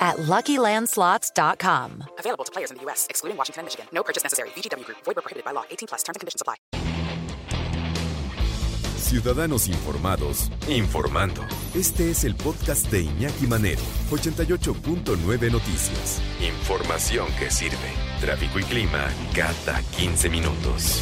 at LuckyLandSlots.com. Available to players in the U.S., excluding Washington and Michigan. No purchase necessary. VGW Group. Void prohibited by law. 18 plus. Terms and conditions apply. Ciudadanos informados, informando. Este es el podcast de Iñaki Manero, 88.9 Noticias. Información que sirve. Tráfico y clima cada 15 minutos.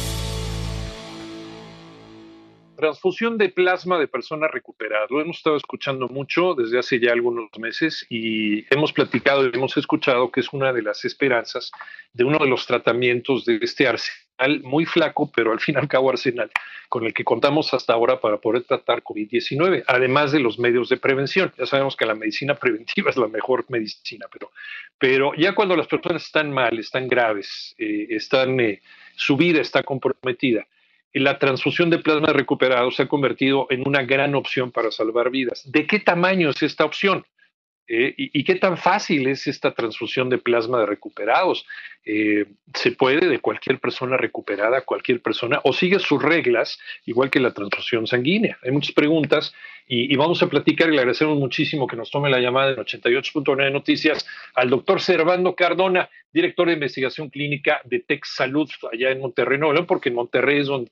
Transfusión de plasma de personas recuperadas. Lo hemos estado escuchando mucho desde hace ya algunos meses y hemos platicado y hemos escuchado que es una de las esperanzas de uno de los tratamientos de este arsenal muy flaco, pero al fin y al cabo arsenal, con el que contamos hasta ahora para poder tratar COVID-19, además de los medios de prevención. Ya sabemos que la medicina preventiva es la mejor medicina, pero, pero ya cuando las personas están mal, están graves, eh, están, eh, su vida está comprometida, la transfusión de plasma recuperado se ha convertido en una gran opción para salvar vidas. ¿De qué tamaño es esta opción? Eh, y, qué tan fácil es esta transfusión de plasma de recuperados? Eh, ¿Se puede de cualquier persona recuperada, cualquier persona, o sigue sus reglas, igual que la transfusión sanguínea? Hay muchas preguntas y, vamos a platicar y le agradecemos muchísimo que nos tome la llamada en 88.9 Noticias al doctor Servando Cardona, director de investigación clínica de Tex Salud allá en Monterrey, no, porque en Monterrey es donde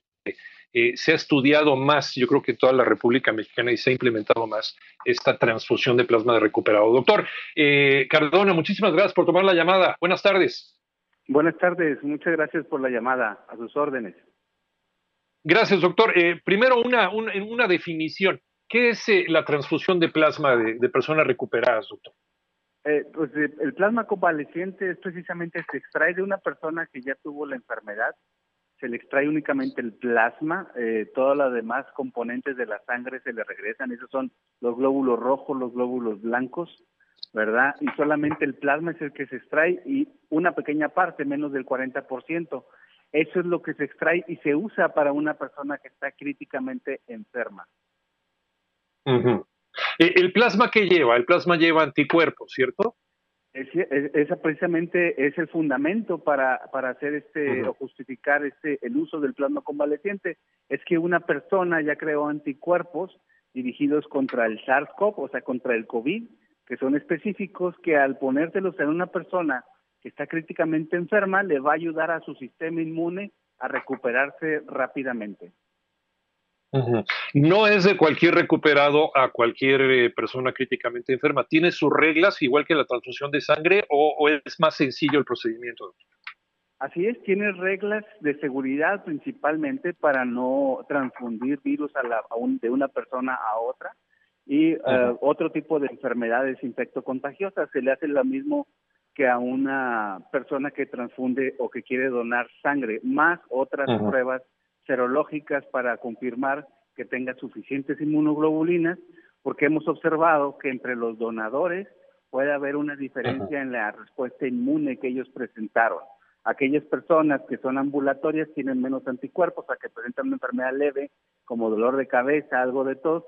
eh, se ha estudiado más, yo creo que en toda la República Mexicana y se ha implementado más esta transfusión de plasma de recuperado. Doctor eh, Cardona, muchísimas gracias por tomar la llamada. Buenas tardes. Buenas tardes, muchas gracias por la llamada, a sus órdenes. Gracias, doctor. Eh, primero, una, una, definición. ¿Qué es la transfusión de plasma de, personas recuperadas, doctor? pues el plasma convaleciente es precisamente se extrae de una persona que ya tuvo la enfermedad se le extrae únicamente el plasma, eh, todas las demás componentes de la sangre se le regresan, esos son los glóbulos rojos, los glóbulos blancos, ¿verdad? Y solamente el plasma es el que se extrae y una pequeña parte, menos del 40%. Eso es lo que se extrae y se usa para una persona que está críticamente enferma. ¿El plasma que lleva? El plasma lleva anticuerpos, ¿cierto? Esa precisamente es el fundamento para, para hacer este o justificar este el uso del plasma convaleciente es que una persona ya creó anticuerpos dirigidos contra el SARS-CoV, o sea, contra el COVID, que son específicos que al ponérselos en una persona que está críticamente enferma le va a ayudar a su sistema inmune a recuperarse rápidamente. No es de cualquier recuperado a cualquier eh, persona críticamente enferma. ¿Tiene sus reglas igual que la transfusión de sangre o, es más sencillo el procedimiento? Así es, tiene reglas de seguridad principalmente para no transfundir virus a la, de una persona a otra y eh, otro tipo de enfermedades infectocontagiosas. Se le hace lo mismo que a una persona que transfunde o que quiere donar sangre, más otras pruebas serológicas para confirmar que tenga suficientes inmunoglobulinas, porque hemos observado que entre los donadores puede haber una diferencia en la respuesta inmune que ellos presentaron. Aquellas personas que son ambulatorias tienen menos anticuerpos, a que presentan una enfermedad leve, como dolor de cabeza, algo de tos,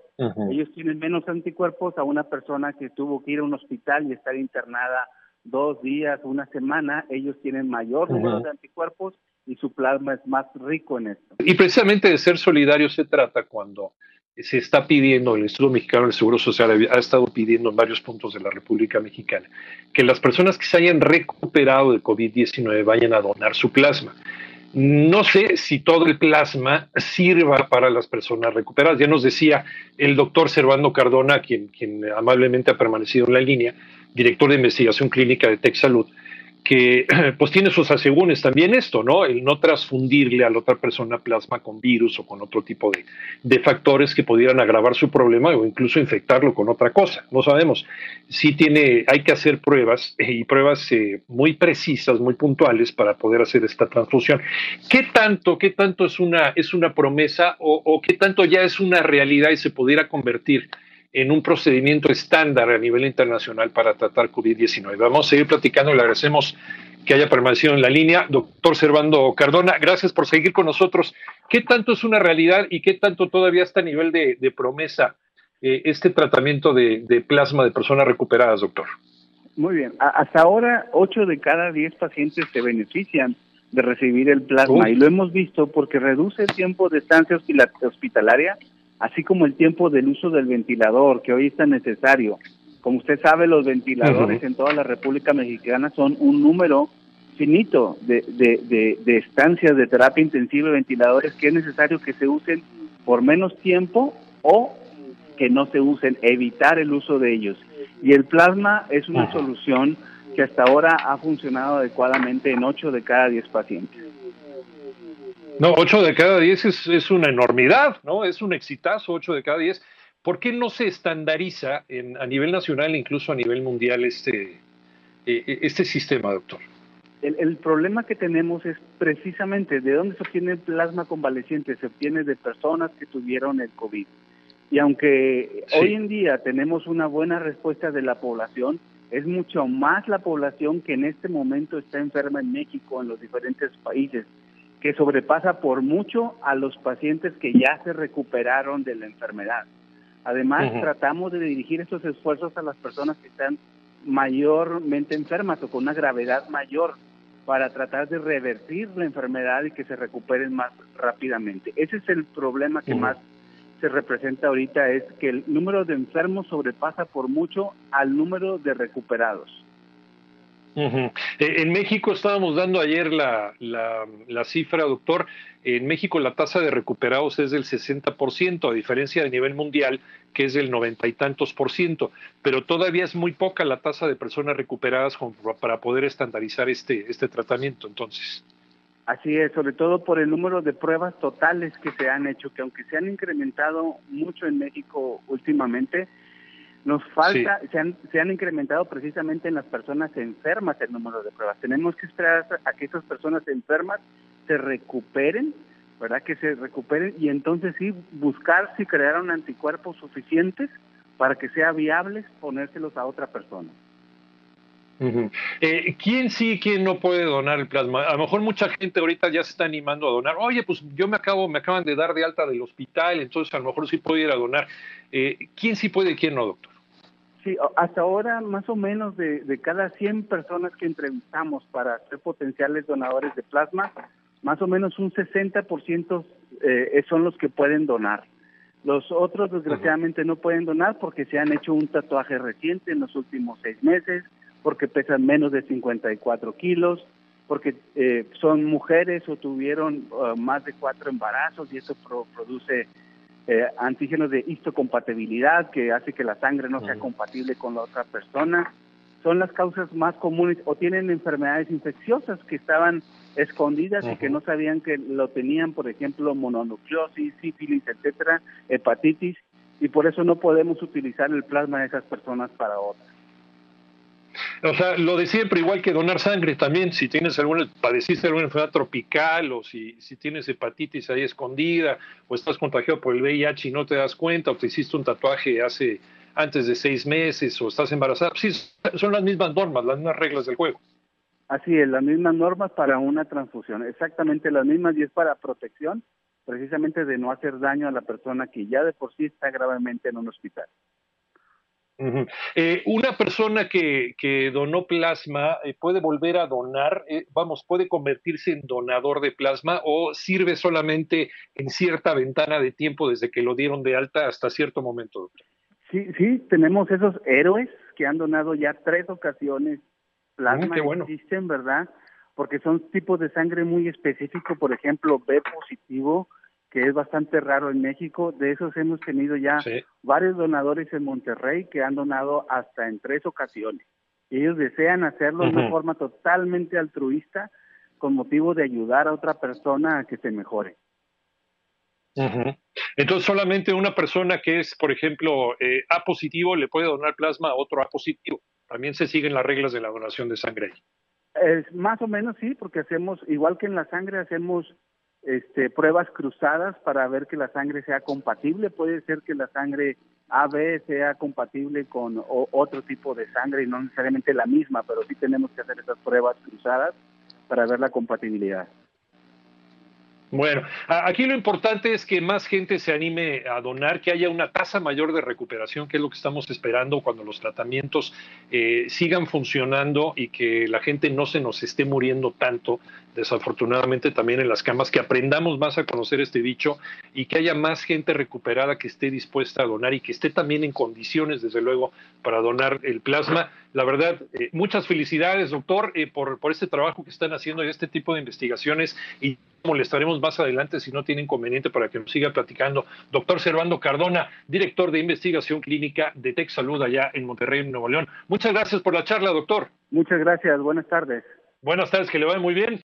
ellos tienen menos anticuerpos a una persona que tuvo que ir a un hospital y estar internada dos días, una semana, ellos tienen mayor número de anticuerpos y su plasma es más rico en esto. Y precisamente de ser solidario se trata cuando se está pidiendo, el Instituto Mexicano del Seguro Social ha estado pidiendo en varios puntos de la República Mexicana que las personas que se hayan recuperado de COVID-19 vayan a donar su plasma. No sé si todo el plasma sirva para las personas recuperadas. Ya nos decía el doctor Servando Cardona, quien, quien amablemente ha permanecido en la línea, director de investigación clínica de TechSalud, que pues tiene sus asegúnes también esto, ¿no? El no transfundirle a la otra persona plasma con virus o con otro tipo de, factores que pudieran agravar su problema o incluso infectarlo con otra cosa. No sabemos. Sí tiene, hay que hacer pruebas eh, y pruebas eh, muy precisas, muy puntuales para poder hacer esta transfusión. ¿Qué tanto, qué tanto es una, es una promesa o qué tanto ya es una realidad y se pudiera convertir en un procedimiento estándar a nivel internacional para tratar COVID-19. Vamos a seguir platicando y le agradecemos que haya permanecido en la línea. Doctor Servando Cardona, gracias por seguir con nosotros. ¿Qué tanto es una realidad y qué tanto todavía está a nivel de, promesa eh, este tratamiento de, plasma de personas recuperadas, doctor? Muy bien. hasta ahora, 8 de cada 10 pacientes se benefician de recibir el plasma y lo hemos visto porque reduce el tiempo de estancia hospitalaria, así como el tiempo del uso del ventilador, que hoy es tan necesario. Como usted sabe, los ventiladores en toda la República Mexicana son un número finito de, de, de, estancias de terapia intensiva y ventiladores que es necesario que se usen por menos tiempo o que no se usen, evitar el uso de ellos. Y el plasma es una solución que hasta ahora ha funcionado adecuadamente en 8 de cada 10 pacientes. No, 8 de cada 10 es, es, una enormidad, ¿no? Es un exitazo, 8 de cada 10. ¿Por qué no se estandariza en, a nivel nacional e incluso a nivel mundial este, eh, eh, este sistema, doctor? El, problema que tenemos es precisamente de dónde se obtiene el plasma convaleciente. Se obtiene de personas que tuvieron el COVID. Y aunque hoy en día tenemos una buena respuesta de la población, es mucho más la población que en este momento está enferma en México, en los diferentes países, que sobrepasa por mucho a los pacientes que ya se recuperaron de la enfermedad. Además, tratamos de dirigir estos esfuerzos a las personas que están mayormente enfermas o con una gravedad mayor para tratar de revertir la enfermedad y que se recuperen más rápidamente. Ese es el problema que más se representa ahorita, es que el número de enfermos sobrepasa por mucho al número de recuperados. Eh, en México estábamos dando ayer la, la, cifra, doctor. En México la tasa de recuperados es del 60%, a diferencia de nivel mundial, que es del noventa y tantos por ciento. Pero todavía es muy poca la tasa de personas recuperadas para poder estandarizar este, este tratamiento, entonces. Así es, sobre todo por el número de pruebas totales que se han hecho, que aunque se han incrementado mucho en México últimamente, nos falta, se, han, se han incrementado precisamente en las personas enfermas el número de pruebas. Tenemos que esperar a que esas personas enfermas se recuperen, ¿verdad? Que se recuperen y entonces sí buscar si crearon anticuerpos suficientes para que sea viable ponérselos a otra persona. Eh, ¿Quién sí y quién no puede donar el plasma? A lo mejor mucha gente ahorita ya se está animando a donar. Oye, pues yo me acabo, me acaban de dar de alta del hospital, entonces a lo mejor sí puedo ir a donar. Eh, ¿Quién sí puede y quién no, doctor? Sí, hasta ahora más o menos de, cada 100 personas que entrevistamos para ser potenciales donadores de plasma, más o menos un 60% eh, son los que pueden donar. Los otros desgraciadamente no pueden donar porque se han hecho un tatuaje reciente en los últimos seis meses, porque pesan menos de 54 kilos, porque eh, son mujeres o tuvieron uh, más de cuatro embarazos y eso produce eh, antígenos de histocompatibilidad que hace que la sangre no sea compatible con la otra persona. Son las causas más comunes o tienen enfermedades infecciosas que estaban escondidas y que no sabían que lo tenían, por ejemplo, mononucleosis, sífilis, etcétera, hepatitis, y por eso no podemos utilizar el plasma de esas personas para otras. O sea, lo de siempre, igual que donar sangre también, si tienes alguna, padeciste alguna enfermedad tropical o si, si tienes hepatitis ahí escondida o estás contagiado por el VIH y no te das cuenta o te hiciste un tatuaje hace antes de seis meses o estás embarazada, sí, son las mismas normas, las mismas reglas del juego. Así es, las mismas normas para una transfusión, exactamente las mismas y es para protección precisamente de no hacer daño a la persona que ya de por sí está gravemente en un hospital. Eh, una persona que, que, donó plasma eh, puede volver a donar, eh, vamos, puede convertirse en donador de plasma o sirve solamente en cierta ventana de tiempo desde que lo dieron de alta hasta cierto momento. Sí, sí, tenemos esos héroes que han donado ya tres ocasiones plasma, qué bueno. existen, ¿verdad? Porque son tipos de sangre muy específicos, por ejemplo, B positivo, que es bastante raro en México. De esos hemos tenido ya varios donadores en Monterrey que han donado hasta en tres ocasiones. ellos desean hacerlo de una forma totalmente altruista con motivo de ayudar a otra persona a que se mejore. Entonces solamente una persona que es, por ejemplo, eh, A positivo le puede donar plasma a otro A positivo. También se siguen las reglas de la donación de sangre Es, más o menos sí, porque hacemos, igual que en la sangre, hacemos este, pruebas cruzadas para ver que la sangre sea compatible. Puede ser que la sangre AB sea compatible con otro tipo de sangre y no necesariamente la misma, pero sí tenemos que hacer esas pruebas cruzadas para ver la compatibilidad. Bueno, aquí lo importante es que más gente se anime a donar, que haya una tasa mayor de recuperación, que es lo que estamos esperando cuando los tratamientos eh, sigan funcionando y que la gente no se nos esté muriendo tanto, desafortunadamente también en las camas, que aprendamos más a conocer este bicho y que haya más gente recuperada que esté dispuesta a donar y que esté también en condiciones, desde luego, para donar el plasma. La verdad, eh, muchas felicidades, doctor, eh, por, por este trabajo que están haciendo y este tipo de investigaciones y molestaremos más adelante si no tiene inconveniente para que nos siga platicando. Doctor Servando Cardona, director de investigación clínica de Tech Salud allá en Monterrey, Nuevo León. Muchas gracias por la charla, doctor. Muchas gracias, buenas tardes. Buenas tardes, que le vaya muy bien.